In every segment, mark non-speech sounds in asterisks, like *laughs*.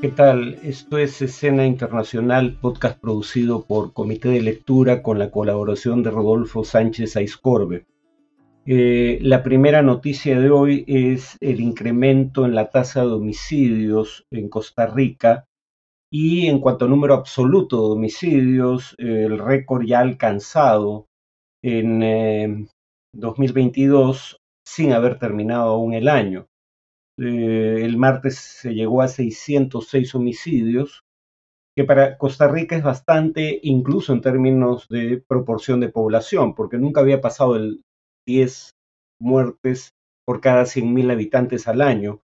¿Qué tal? Esto es Escena Internacional, podcast producido por Comité de Lectura con la colaboración de Rodolfo Sánchez Aiscorbe. Eh, la primera noticia de hoy es el incremento en la tasa de homicidios en Costa Rica y en cuanto a número absoluto de homicidios, el récord ya alcanzado en 2022 eh, sin haber terminado aún el año. Eh, el martes se llegó a 606 homicidios, que para Costa Rica es bastante, incluso en términos de proporción de población, porque nunca había pasado el 10 muertes por cada 100.000 habitantes al año.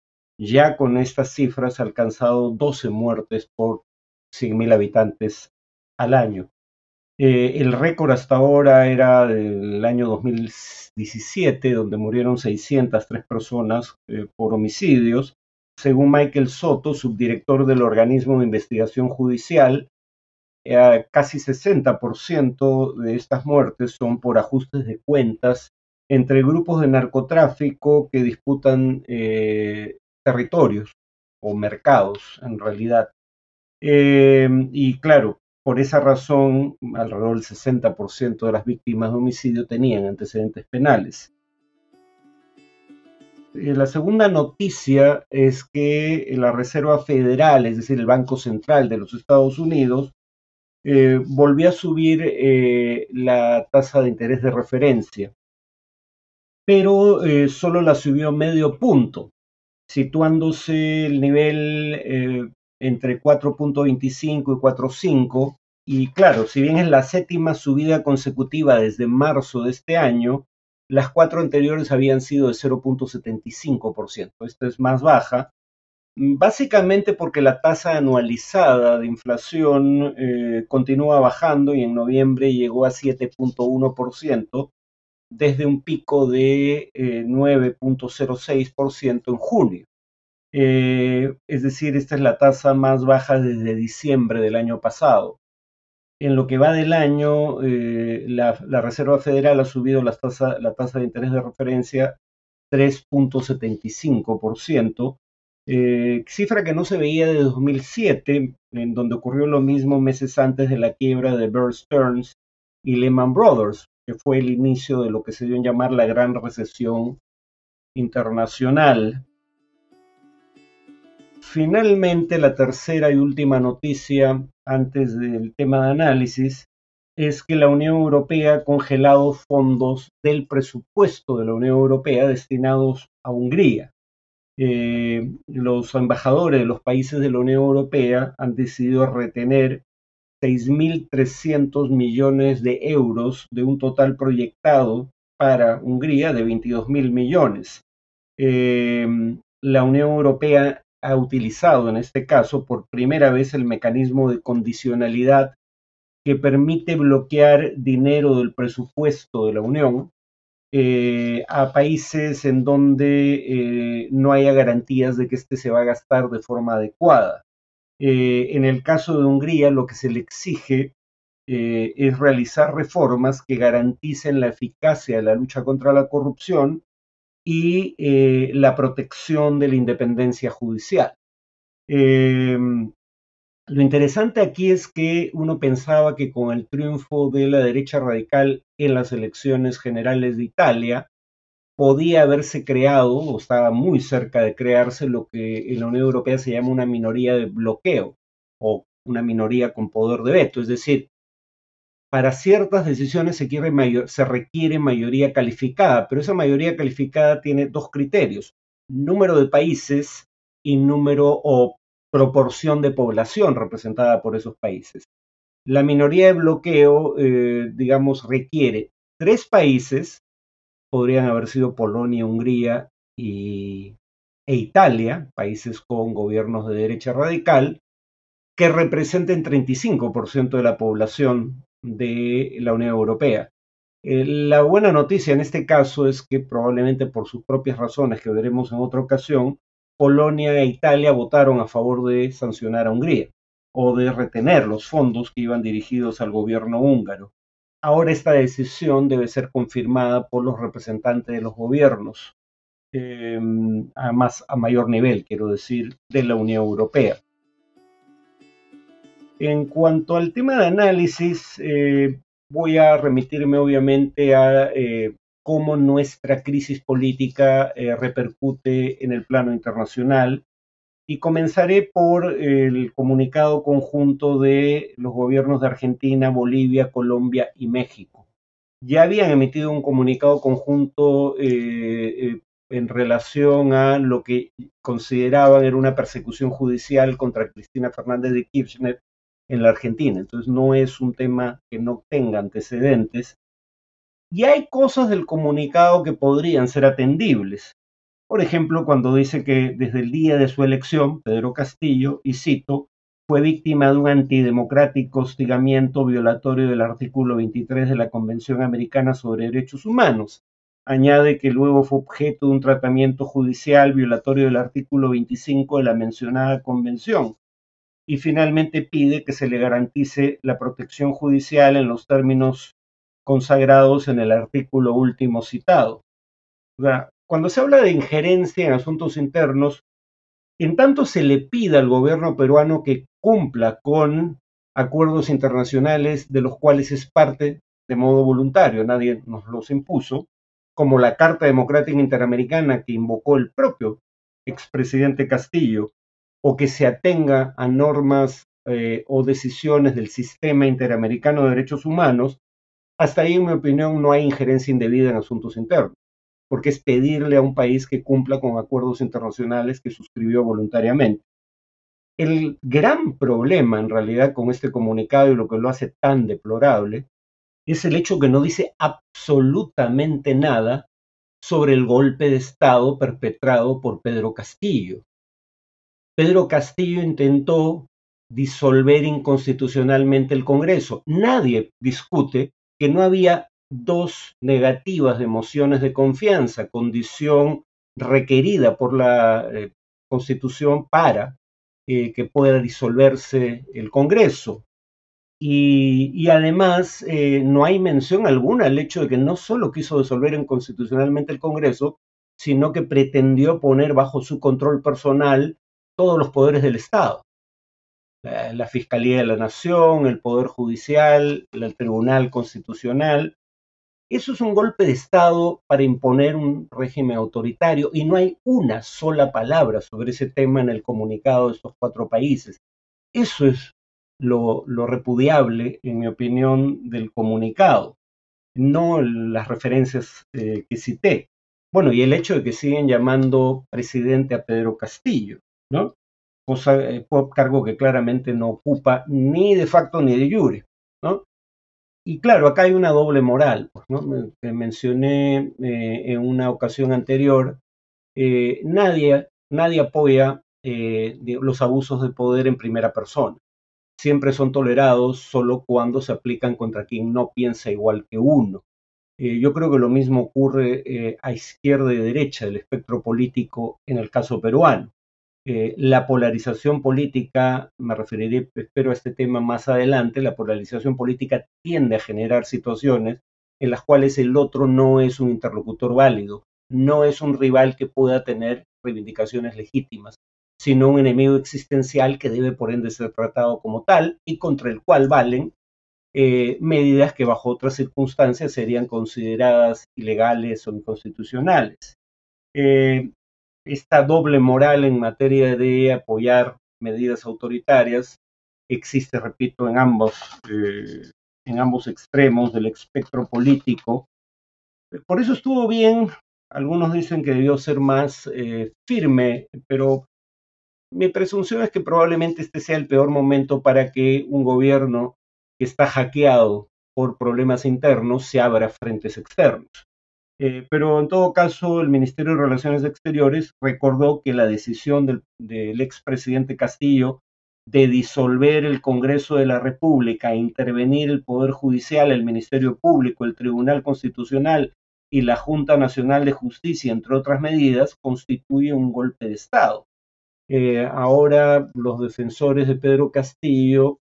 Ya con estas cifras ha alcanzado 12 muertes por 100.000 habitantes al año. Eh, el récord hasta ahora era del año 2017, donde murieron 603 personas eh, por homicidios. Según Michael Soto, subdirector del organismo de investigación judicial, eh, casi 60% de estas muertes son por ajustes de cuentas entre grupos de narcotráfico que disputan territorios o mercados en realidad. y claro, por esa razón, alrededor del 60% de las víctimas de homicidio tenían antecedentes penales. Eh, la segunda noticia es que la Reserva Federal, es decir, el Banco Central de los Estados Unidos, eh, volvió a subir eh, la tasa de interés de referencia, pero solo la subió medio punto, situándose el nivel entre 4.25 y 4.5. Y claro, si bien es la séptima subida consecutiva desde marzo de este año, las cuatro anteriores habían sido de 0.75%. Esta es más baja, básicamente porque la tasa anualizada de inflación eh, continúa bajando y en noviembre llegó a 7.1% desde un pico de 9.06% eh, en junio. Eh, es decir, esta es la tasa más baja desde diciembre del año pasado. En lo que va del año, eh, la, Reserva Federal ha subido la tasa, de interés de referencia 3.75%, eh, cifra que no se veía desde 2007, en donde ocurrió lo mismo meses antes de la quiebra de Bear Stearns y Lehman Brothers, que fue el inicio de lo que se dio en llamar la gran recesión internacional. Finalmente, la tercera y última noticia antes del tema de análisis es que la Unión Europea ha congelado fondos del presupuesto de la Unión Europea destinados a Hungría. Eh, los embajadores de los países de la Unión Europea han decidido retener 6.300 millones de euros de un total proyectado para Hungría de 22.000 millones. Eh, la Unión Europea ha utilizado en este caso por primera vez el mecanismo de condicionalidad que permite bloquear dinero del presupuesto de la Unión eh, a países en donde eh, no haya garantías de que éste se va a gastar de forma adecuada. Eh, en el caso de Hungría, lo que se le exige es realizar reformas que garanticen la eficacia de la lucha contra la corrupción y eh, la protección de la independencia judicial. Em, lo interesante aquí es que uno pensaba que con el triunfo de la derecha radical en las elecciones generales de Italia, podía haberse creado, o estaba muy cerca de crearse, lo que en la Unión Europea se llama una minoría de bloqueo o una minoría con poder de veto. Es decir, para ciertas decisiones se, requiere mayoría calificada, pero esa mayoría calificada tiene dos criterios, número de países y número o proporción de población representada por esos países. La minoría de bloqueo, eh, digamos, requiere tres países, podrían haber sido Polonia, Hungría y, e Italia, países con gobiernos de derecha radical, que representen 35% de la población de la Unión Europea. Eh, la buena noticia en este caso es que probablemente por sus propias razones que veremos en otra ocasión, Polonia e Italia votaron a favor de sancionar a Hungría o de retener los fondos que iban dirigidos al gobierno húngaro. Ahora esta decisión debe ser confirmada por los representantes de los gobiernos, eh, a, a mayor nivel, quiero decir, de la Unión Europea. En cuanto al tema de análisis, eh, voy a remitirme obviamente a eh, cómo nuestra crisis política eh, repercute en el plano internacional y comenzaré por el comunicado conjunto de los gobiernos de Argentina, Bolivia, Colombia y México. Ya habían emitido un comunicado conjunto en relación a lo que consideraban era una persecución judicial contra Cristina Fernández de Kirchner en la Argentina. Entonces no es un tema que no tenga antecedentes. Y hay cosas del comunicado que podrían ser atendibles. Por ejemplo, cuando dice que desde el día de su elección, Pedro Castillo, y cito, fue víctima de un antidemocrático hostigamiento violatorio del artículo 23 de la Convención Americana sobre Derechos Humanos. Añade que luego fue objeto de un tratamiento judicial violatorio del artículo 25 de la mencionada convención y finalmente pide que se le garantice la protección judicial en los términos consagrados en el artículo último citado. cuando se habla de injerencia en asuntos internos, en tanto se le pida al gobierno peruano que cumpla con acuerdos internacionales de los cuales es parte de modo voluntario, nadie nos los impuso, como la Carta Democrática Interamericana que invocó el propio expresidente Castillo, o que se atenga a normas eh, o decisiones del sistema interamericano de derechos humanos, hasta ahí, en mi opinión, no hay injerencia indebida en asuntos internos, porque es pedirle a un país que cumpla con acuerdos internacionales que suscribió voluntariamente. El gran problema, en realidad, con este comunicado y lo que lo hace tan deplorable, es el hecho que no dice absolutamente nada sobre el golpe de Estado perpetrado por Pedro Castillo. Pedro Castillo intentó disolver inconstitucionalmente el Congreso. Nadie discute que no había dos negativas de mociones de confianza, condición requerida por la eh, Constitución para eh, que pueda disolverse el Congreso. Y, además eh, no hay mención alguna al hecho de que no solo quiso disolver inconstitucionalmente el Congreso, sino que pretendió poner bajo su control personal todos los poderes del Estado. La, Fiscalía de la Nación, el Poder Judicial, el Tribunal Constitucional. Eso es un golpe de Estado para imponer un régimen autoritario y no hay una sola palabra sobre ese tema en el comunicado de estos cuatro países. Eso es lo, repudiable, en mi opinión, del comunicado, no las referencias eh, que cité. Bueno, y el hecho de que siguen llamando presidente a Pedro Castillo. ¿No? Cosa, eh, cargo que claramente no ocupa ni de facto ni de jure, ¿no? Y claro, acá hay una doble moral, pues, ¿no? Me, mencioné eh, en una ocasión anterior, eh, nadie, nadie apoya los abusos de poder en primera persona. Siempre son tolerados solo cuando se aplican contra quien no piensa igual que uno. yo creo que lo mismo ocurre a izquierda y derecha del espectro político en el caso peruano. Eh, la polarización política, me referiré, espero, a este tema más adelante, la polarización política tiende a generar situaciones en las cuales el otro no es un interlocutor válido, no es un rival que pueda tener reivindicaciones legítimas, sino un enemigo existencial que debe por ende ser tratado como tal y contra el cual valen eh, medidas que bajo otras circunstancias serían consideradas ilegales o inconstitucionales. Eh, esta doble moral en materia de apoyar medidas autoritarias existe, repito, en ambos, eh, en ambos extremos del espectro político. Por eso estuvo bien, algunos dicen que debió ser más eh, firme, pero mi presunción es que probablemente este sea el peor momento para que un gobierno que está hackeado por problemas internos se abra frentes externos. Eh, pero en todo caso, el Ministerio de Relaciones Exteriores recordó que la decisión del, del expresidente Castillo de disolver el Congreso de la República, intervenir el Poder Judicial, el Ministerio Público, el Tribunal Constitucional y la Junta Nacional de Justicia, entre otras medidas, constituye un golpe de Estado. Eh, ahora los defensores de Pedro Castillo,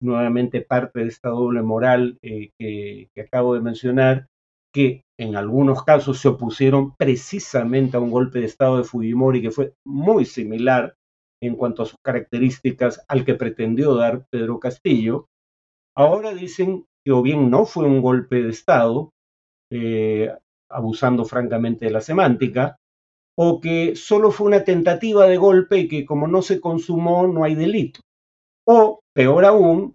nuevamente parte de esta doble moral eh, que, que acabo de mencionar, que en algunos casos se opusieron precisamente a un golpe de Estado de Fujimori que fue muy similar en cuanto a sus características al que pretendió dar Pedro Castillo. Ahora dicen que o bien no fue un golpe de Estado, eh, abusando francamente de la semántica, o que solo fue una tentativa de golpe que como no se consumó no hay delito. O, peor aún,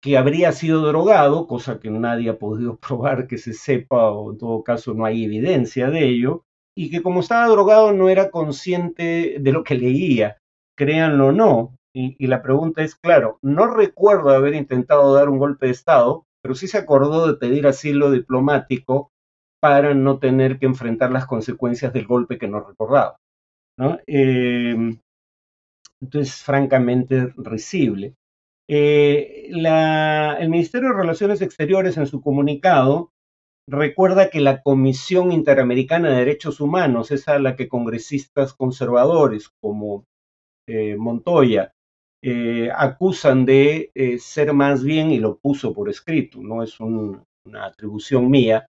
que habría sido drogado, cosa que nadie ha podido *laughs* probar que se sepa o en todo caso no hay evidencia de ello, y que como estaba drogado no era consciente de lo que leía, créanlo o no. Y, la pregunta es, claro, no recuerdo haber intentado dar un golpe de Estado, pero sí se acordó de pedir asilo diplomático para no tener que enfrentar las consecuencias del golpe que nos recordaba. ¿no? Eh, entonces, francamente risible. Eh, el Ministerio de Relaciones Exteriores en su comunicado recuerda que la Comisión Interamericana de Derechos Humanos, esa a la que congresistas conservadores como eh, Montoya eh, acusan de ser más bien, y lo puso por escrito, no es un, una atribución mía,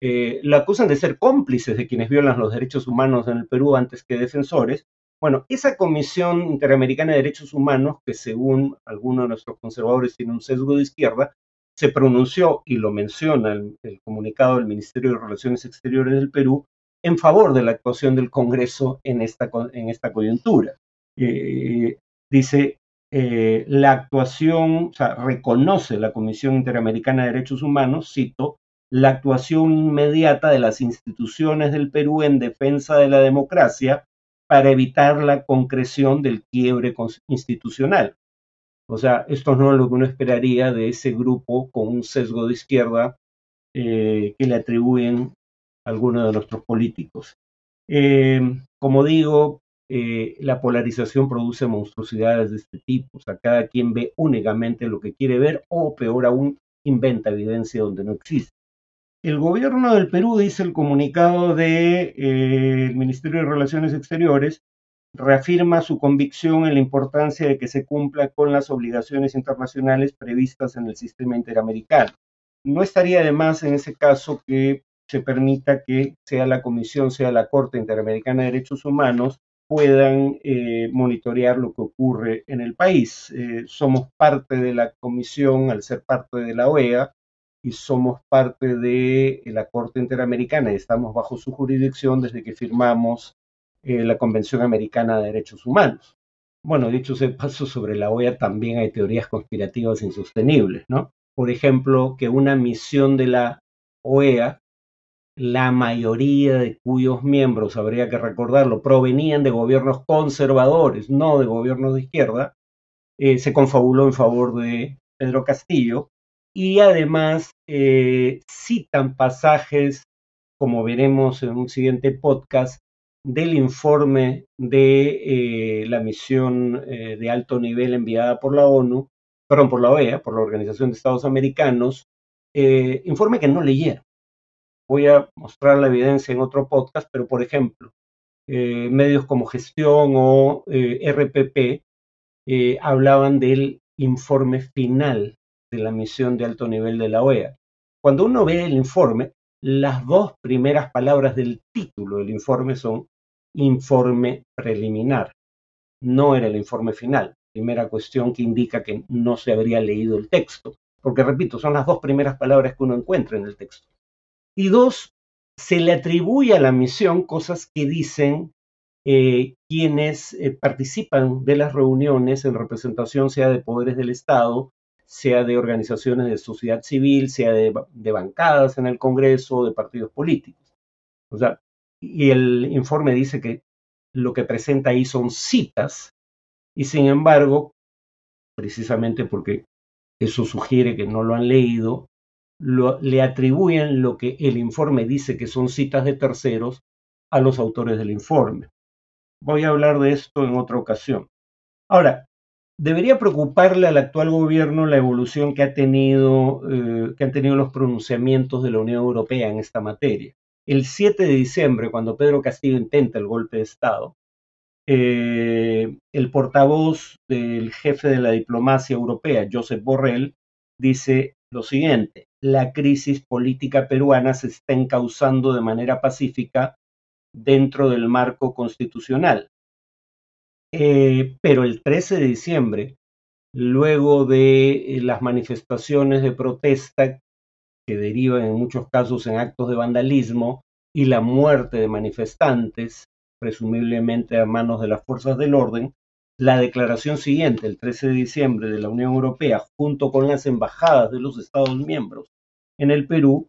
la acusan de ser cómplices de quienes violan los derechos humanos en el Perú antes que defensores. Bueno, esa Comisión Interamericana de Derechos Humanos, que según algunos de nuestros conservadores tiene un sesgo de izquierda, se pronunció y lo menciona el, comunicado del Ministerio de Relaciones Exteriores del Perú en favor de la actuación del Congreso en esta, en esta coyuntura. Eh, dice, eh, la actuación, o sea, reconoce la Comisión Interamericana de Derechos Humanos, cito, la actuación inmediata de las instituciones del Perú en defensa de la democracia para evitar la concreción del quiebre institucional. O sea, esto no es lo que uno esperaría de ese grupo con un sesgo de izquierda eh, que le atribuyen algunos de nuestros políticos. Eh, como digo, eh, la polarización produce monstruosidades de este tipo. O sea, cada quien ve únicamente lo que quiere ver o, peor aún, inventa evidencia donde no existe. El gobierno del Perú, dice el comunicado del de, eh, Ministerio de Relaciones Exteriores, reafirma su convicción en la importancia de que se cumpla con las obligaciones internacionales previstas en el sistema interamericano. No estaría de más en ese caso que se permita que sea la Comisión, sea la Corte Interamericana de Derechos Humanos, puedan eh, monitorear lo que ocurre en el país. Eh, somos parte de la Comisión al ser parte de la OEA y somos parte de la Corte Interamericana y estamos bajo su jurisdicción desde que firmamos eh, la Convención Americana de Derechos Humanos. Bueno, dicho sea paso, sobre la OEA también hay teorías conspirativas insostenibles, ¿no? Por ejemplo, que una misión de la OEA, la mayoría de cuyos miembros, habría que recordarlo, provenían de gobiernos conservadores, no de gobiernos de izquierda, eh, se confabuló en favor de Pedro Castillo y además eh, citan pasajes, como veremos en un siguiente podcast, del informe de eh, la misión eh, de alto nivel enviada por la ONU, perdón, por la OEA, por la Organización de Estados Americanos, informe que no leyeron. Voy a mostrar la evidencia en otro podcast, pero por ejemplo, medios como Gestión o RPP hablaban del informe final de la misión de alto nivel de la OEA. Cuando uno ve el informe, las dos primeras palabras del título del informe son informe preliminar. No era el informe final. Primera cuestión que indica que no se habría leído el texto. Porque, repito, son las dos primeras palabras que uno encuentra en el texto. Y dos, se le atribuye a la misión cosas que dicen eh, quienes eh, participan de las reuniones en representación, sea de poderes del Estado, sea de organizaciones de sociedad civil, sea de, bancadas en el Congreso, de partidos políticos. O sea, y el informe dice que lo que presenta ahí son citas, y sin embargo, precisamente porque eso sugiere que no lo han leído, le atribuyen lo que el informe dice que son citas de terceros a los autores del informe. Voy a hablar de esto en otra ocasión. Ahora, debería preocuparle al actual gobierno la evolución que, ha tenido, eh, que han tenido los pronunciamientos de la Unión Europea en esta materia. El 7 de diciembre, cuando Pedro Castillo intenta el golpe de Estado, eh, el portavoz del jefe de la diplomacia europea, Josep Borrell, dice lo siguiente, la crisis política peruana se está encauzando de manera pacífica dentro del marco constitucional Eh, pero el 13 de diciembre, luego de eh, las manifestaciones de protesta que derivan en muchos casos en actos de vandalismo y la muerte de manifestantes, presumiblemente a manos de las fuerzas del orden, la declaración siguiente, el 13 de diciembre de la Unión Europea, junto con las embajadas de los Estados miembros en el Perú,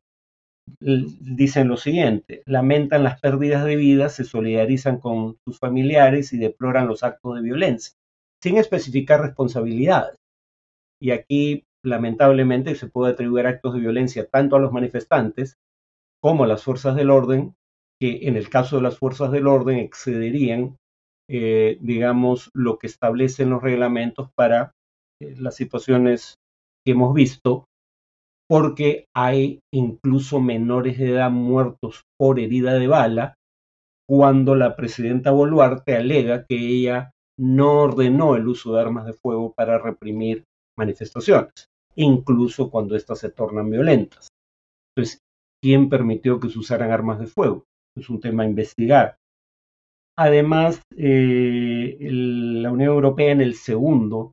dicen lo siguiente, lamentan las pérdidas de vidas, se solidarizan con sus familiares y deploran los actos de violencia, sin especificar responsabilidades. Y aquí, lamentablemente, se puede atribuir actos de violencia tanto a los manifestantes como a las fuerzas del orden, que en el caso de las fuerzas del orden excederían, eh, digamos, lo que establecen los reglamentos para eh, las situaciones que hemos visto porque hay incluso menores de edad muertos por herida de bala, cuando la presidenta Boluarte alega que ella no ordenó el uso de armas de fuego para reprimir manifestaciones, incluso cuando éstas se tornan violentas. Entonces, ¿quién permitió que se usaran armas de fuego? Es un tema a investigar. Además, eh, la Unión Europea en el segundo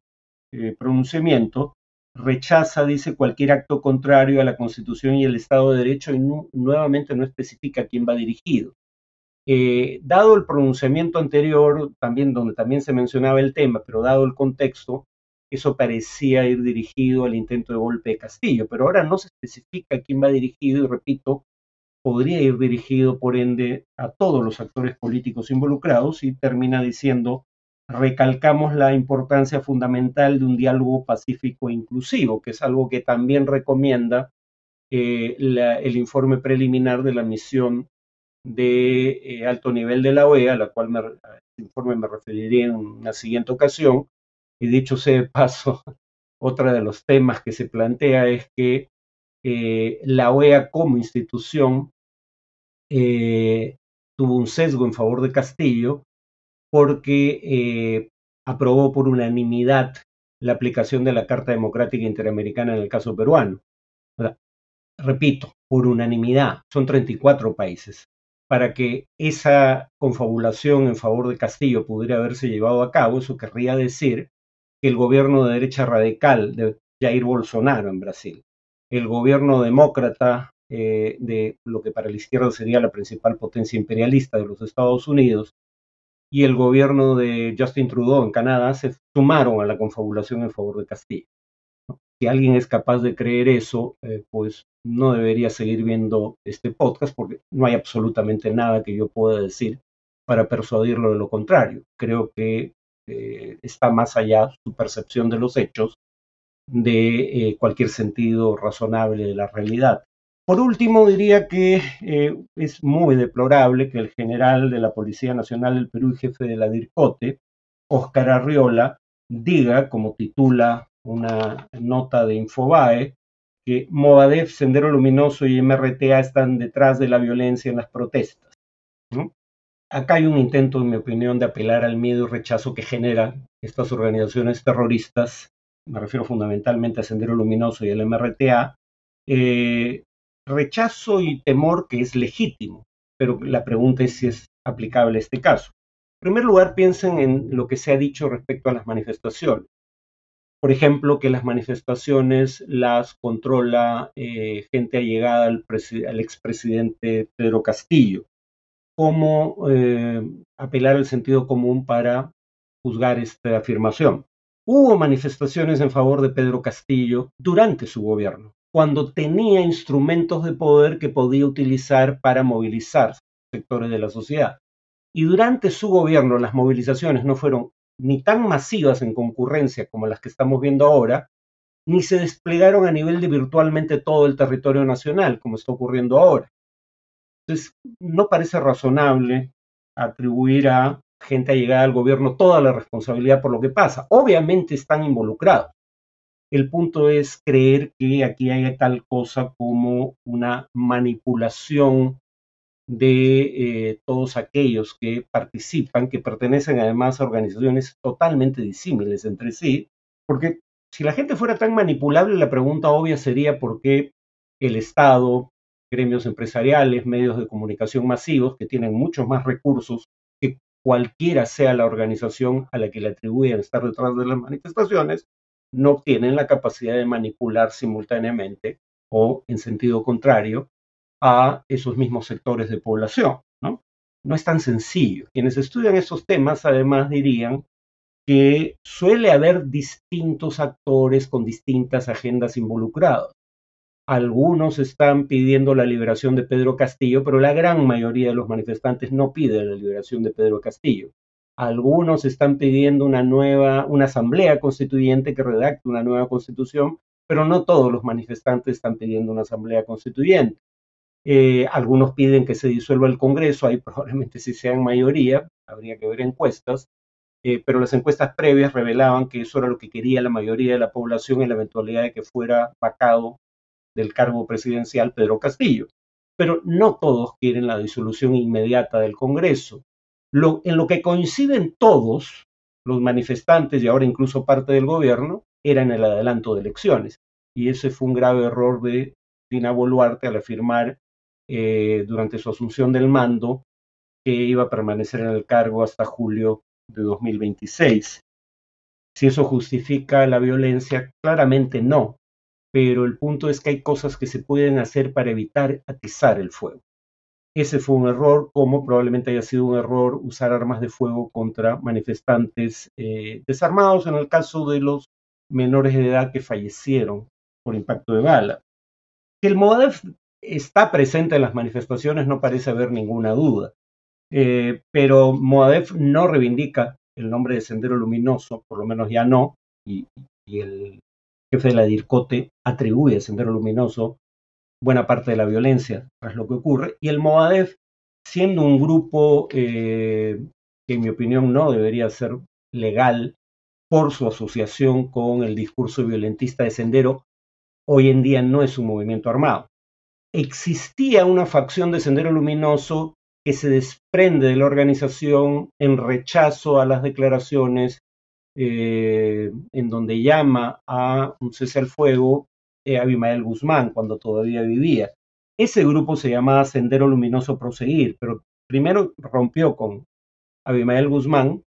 eh, pronunciamiento rechaza, dice, cualquier acto contrario a la Constitución y el Estado de Derecho y nuevamente no especifica a quién va dirigido. Eh, dado el pronunciamiento anterior, también donde también se mencionaba el tema, pero dado el contexto, eso parecía ir dirigido al intento de golpe de Castillo, pero ahora no se especifica a quién va dirigido y repito, podría ir dirigido por ende a todos los actores políticos involucrados y termina diciendo recalcamos la importancia fundamental de un diálogo pacífico e inclusivo, que es algo que también recomienda eh, el informe preliminar de la misión de eh, alto nivel de la OEA, a la cual me, informe me referiría en una siguiente ocasión. Y dicho sea de paso, *laughs* otro de los temas que se plantea es que eh, la OEA como institución tuvo un sesgo en favor de Castillo porque eh, aprobó por unanimidad la aplicación de la Carta Democrática Interamericana en el caso peruano. repito, por unanimidad, son 34 países. Para que esa confabulación en favor de Castillo pudiera haberse llevado a cabo, eso querría decir que el gobierno de derecha radical de Jair Bolsonaro en Brasil, el gobierno demócrata eh, de lo que para la izquierda sería la principal potencia imperialista de los Estados Unidos, y el gobierno de Justin Trudeau en Canadá se sumaron a la confabulación en favor de Castilla. Si alguien es capaz de creer eso, eh, pues no debería seguir viendo este podcast porque no hay absolutamente nada que yo pueda decir para persuadirlo de lo contrario. Creo que eh, está más allá su percepción de los hechos de eh, cualquier sentido razonable de la realidad. Por último, diría que eh, es muy deplorable que el general de la Policía Nacional del Perú y jefe de la DIRCOTE, Óscar Arriola, diga, como titula una nota de Infobae, que Movadef, Sendero Luminoso y MRTA están detrás de la violencia en las protestas. Acá hay un intento, en mi opinión, de apelar al miedo y rechazo que generan estas organizaciones terroristas, me refiero fundamentalmente a Sendero Luminoso y el MRTA, eh, rechazo y temor que es legítimo, pero la pregunta es si es aplicable a este caso. En primer lugar, piensen en lo que se ha dicho respecto a las manifestaciones. Por ejemplo, que las manifestaciones las controla eh, gente allegada al, al expresidente Pedro Castillo. ¿Cómo eh, apelar al sentido común para juzgar esta afirmación? Hubo manifestaciones en favor de Pedro Castillo durante su gobierno cuando tenía instrumentos de poder que podía utilizar para movilizar sectores de la sociedad. Y durante su gobierno las movilizaciones no fueron ni tan masivas en concurrencia como las que estamos viendo ahora, ni se desplegaron a nivel de virtualmente todo el territorio nacional, como está ocurriendo ahora. Entonces, no parece razonable atribuir a gente allegada al gobierno toda la responsabilidad por lo que pasa. Obviamente están involucrados, el punto es creer que aquí hay tal cosa como una manipulación de eh, todos aquellos que participan, que pertenecen además a organizaciones totalmente disímiles entre sí, porque si la gente fuera tan manipulable, la pregunta obvia sería por qué el Estado, gremios empresariales, medios de comunicación masivos, que tienen muchos más recursos que cualquiera sea la organización a la que le atribuyen estar detrás de las manifestaciones, no tienen la capacidad de manipular simultáneamente o en sentido contrario a esos mismos sectores de población. ¿no? no es tan sencillo. Quienes estudian estos temas además dirían que suele haber distintos actores con distintas agendas involucrados. Algunos están pidiendo la liberación de Pedro Castillo, pero la gran mayoría de los manifestantes no piden la liberación de Pedro Castillo. Algunos están pidiendo una nueva, una asamblea constituyente que redacte una nueva constitución, pero no todos los manifestantes están pidiendo una asamblea constituyente. Eh, algunos piden que se disuelva el Congreso, ahí probablemente sí sean mayoría, habría que ver encuestas, eh, pero las encuestas previas revelaban que eso era lo que quería la mayoría de la población en la eventualidad de que fuera vacado del cargo presidencial Pedro Castillo. Pero no todos quieren la disolución inmediata del Congreso. En lo que coinciden todos, los manifestantes y ahora incluso parte del gobierno, era en el adelanto de elecciones. Y ese fue un grave error de Dina Boluarte al afirmar eh, durante su asunción del mando que iba a permanecer en el cargo hasta julio de 2026. Si eso justifica la violencia, claramente no, pero el punto es que hay cosas que se pueden hacer para evitar atizar el fuego. Ese fue un error, como probablemente haya sido un error usar armas de fuego contra manifestantes eh, desarmados en el caso de los menores de edad que fallecieron por impacto de bala. Que el MODEF está presente en las manifestaciones no parece haber ninguna duda. Eh, pero Moadef no reivindica el nombre de Sendero Luminoso, por lo menos ya no, y, el jefe de la DIRCOTE atribuye Sendero Luminoso buena parte de la violencia tras lo que ocurre, y el Moadef, siendo un grupo eh, que en mi opinión no debería ser legal por su asociación con el discurso violentista de Sendero, hoy en día no es un movimiento armado. Existía una facción de Sendero Luminoso que se desprende de la organización en rechazo a las declaraciones eh, en donde llama a un cese al fuego Abimael Guzmán cuando todavía vivía. Ese grupo se llamaba Sendero Luminoso Proseguir, pero primero rompió con Abimael Guzmán,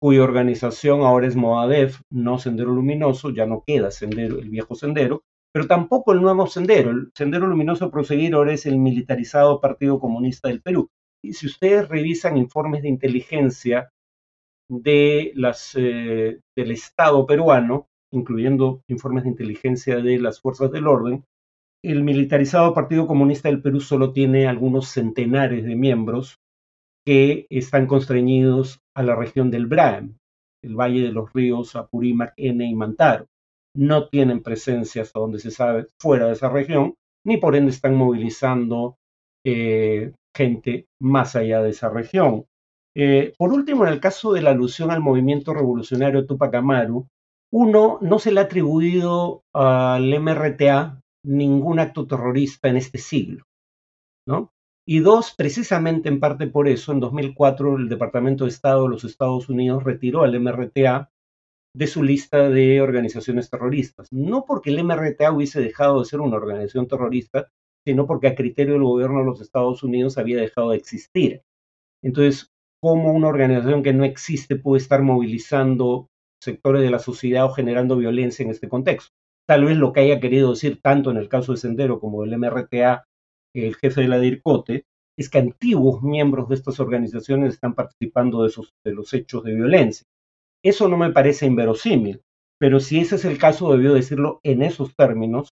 cuya organización ahora es Moadef, no Sendero Luminoso, ya no queda Sendero, el viejo Sendero, pero tampoco el nuevo Sendero. El Sendero Luminoso Proseguir ahora es el militarizado Partido Comunista del Perú. Y si ustedes revisan informes de inteligencia de las, eh, del Estado peruano, incluyendo informes de inteligencia de las fuerzas del orden, el militarizado Partido Comunista del Perú solo tiene algunos centenares de miembros que están constreñidos a la región del Braem, el Valle de los Ríos Apurímac, N y Mantaro. No tienen presencia, hasta donde se sabe, fuera de esa región, ni por ende están movilizando eh, gente más allá de esa región. Eh, por último, en el caso de la alusión al movimiento revolucionario Tupac Amaru, uno, no se le ha atribuido al MRTA ningún acto terrorista en este siglo, ¿no? Y dos, precisamente en parte por eso, en 2004 el Departamento de Estado de los Estados Unidos retiró al MRTA de su lista de organizaciones terroristas. No porque el MRTA hubiese dejado de ser una organización terrorista, sino porque a criterio del gobierno de los Estados Unidos había dejado de existir. Entonces, ¿cómo una organización que no existe puede estar movilizando sectores de la sociedad o generando violencia en este contexto? Tal vez lo que haya querido decir tanto en el caso de Sendero como del MRTA, el jefe de la DIRCOTE, es que antiguos miembros de estas organizaciones están participando de, esos, de los hechos de violencia. Eso no me parece inverosímil, pero si ese es el caso, debió decirlo en esos términos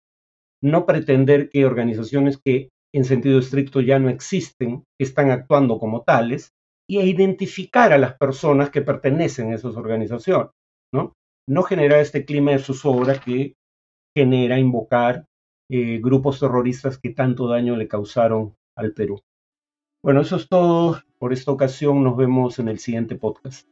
no pretender que organizaciones que en sentido estricto ya no existen están actuando como tales y identificar a las personas que pertenecen a esas organizaciones, ¿no? No generar este clima de zozobra que genera invocar eh, grupos terroristas que tanto daño le causaron al Perú. Bueno, eso es todo por esta ocasión. Nos vemos en el siguiente podcast.